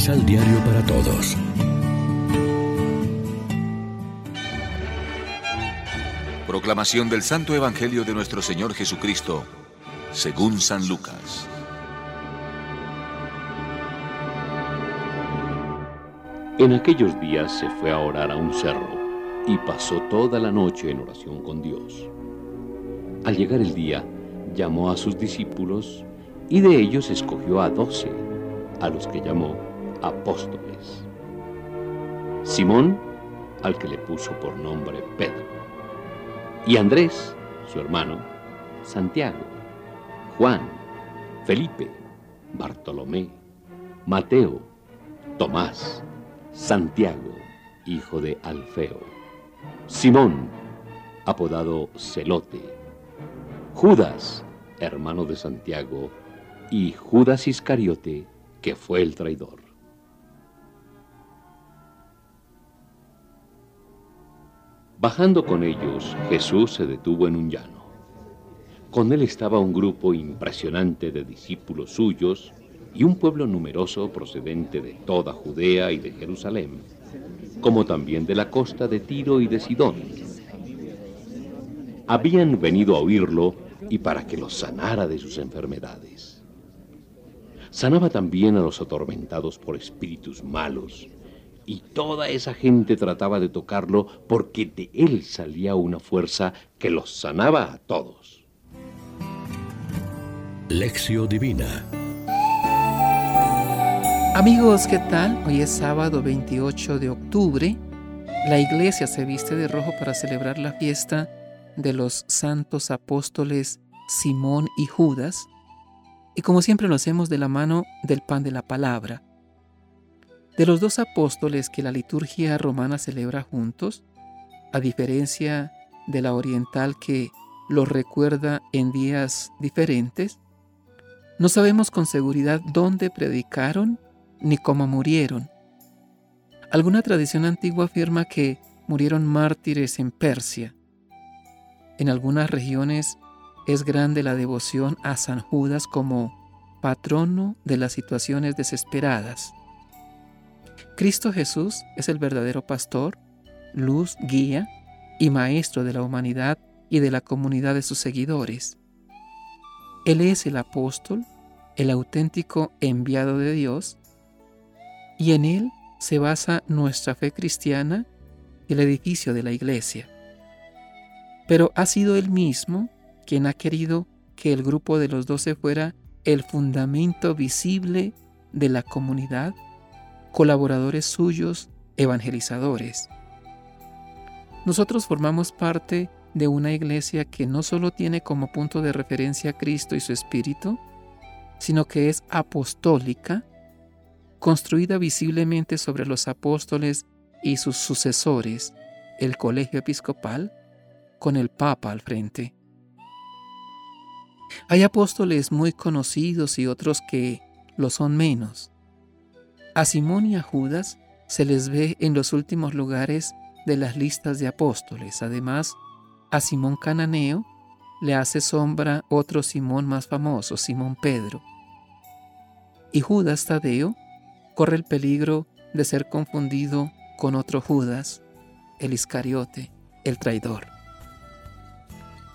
Misal Diario para Todos. Proclamación del Santo Evangelio de nuestro Señor Jesucristo, según San Lucas. En aquellos días se fue a orar a un cerro y pasó toda la noche en oración con Dios. Al llegar el día, llamó a sus discípulos y de ellos escogió a doce, a los que llamó apóstoles. Simón, al que le puso por nombre Pedro, y Andrés, su hermano, Santiago, Juan, Felipe, Bartolomé, Mateo, Tomás, Santiago, hijo de Alfeo, Simón, apodado Celote, Judas, hermano de Santiago, y Judas Iscariote, que fue el traidor. Bajando con ellos, Jesús se detuvo en un llano. Con él estaba un grupo impresionante de discípulos suyos y un pueblo numeroso procedente de toda Judea y de Jerusalén, como también de la costa de Tiro y de Sidón. Habían venido a oírlo y para que los sanara de sus enfermedades. Sanaba también a los atormentados por espíritus malos, y toda esa gente trataba de tocarlo porque de él salía una fuerza que los sanaba a todos. Lección Divina Amigos, ¿qué tal? Hoy es sábado 28 de octubre. La iglesia se viste de rojo para celebrar la fiesta de los santos apóstoles Simón y Judas, y como siempre lo hacemos de la mano del pan de la palabra. De los dos apóstoles que la liturgia romana celebra juntos, a diferencia de la oriental que los recuerda en días diferentes, no sabemos con seguridad dónde predicaron ni cómo murieron. Alguna tradición antigua afirma que murieron mártires en Persia. En algunas regiones es grande la devoción a San Judas como patrono de las situaciones desesperadas. Cristo Jesús es el verdadero pastor, luz, guía y maestro de la humanidad y de la comunidad de sus seguidores. Él es el apóstol, el auténtico enviado de Dios, y en él se basa nuestra fe cristiana y el edificio de la iglesia. Pero ha sido él mismo quien ha querido que el grupo de los doce fuera el fundamento visible de la comunidad, colaboradores suyos, evangelizadores. Nosotros formamos parte de una iglesia que no solo tiene como punto de referencia a Cristo y su Espíritu, sino que es apostólica, construida visiblemente sobre los apóstoles y sus sucesores, el colegio episcopal, con el Papa al frente. Hay apóstoles muy conocidos y otros que lo son menos. A Simón y a Judas se les ve en los últimos lugares de las listas de apóstoles. Además, a Simón Cananeo le hace sombra otro Simón más famoso, Simón Pedro. Y Judas Tadeo corre el peligro de ser confundido con otro Judas, el Iscariote, el traidor.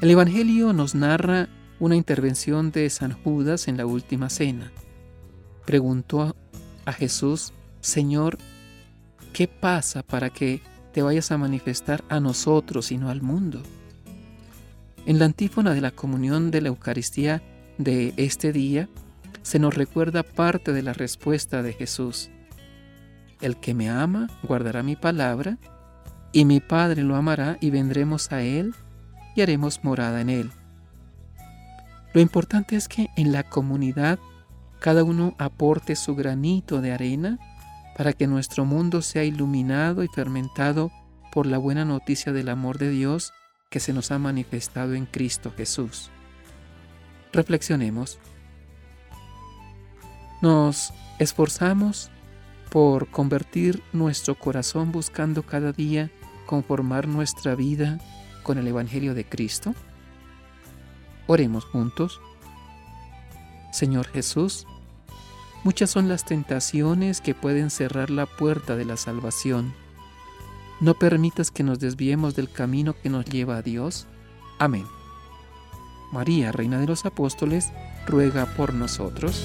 El Evangelio nos narra una intervención de San Judas en la última cena. Preguntó a Jesús, Señor, ¿qué pasa para que te vayas a manifestar a nosotros y no al mundo? En la antífona de la comunión de la Eucaristía de este día, se nos recuerda parte de la respuesta de Jesús. El que me ama guardará mi palabra, y mi Padre lo amará y vendremos a Él y haremos morada en Él. Lo importante es que en la comunidad cada uno aporte su granito de arena para que nuestro mundo sea iluminado y fermentado por la buena noticia del amor de Dios que se nos ha manifestado en Cristo Jesús. Reflexionemos. Nos esforzamos por convertir nuestro corazón buscando cada día conformar nuestra vida con el Evangelio de Cristo. Oremos juntos. Señor Jesús, Muchas son las tentaciones que pueden cerrar la puerta de la salvación. No permitas que nos desviemos del camino que nos lleva a Dios. Amén. María, Reina de los Apóstoles, ruega por nosotros.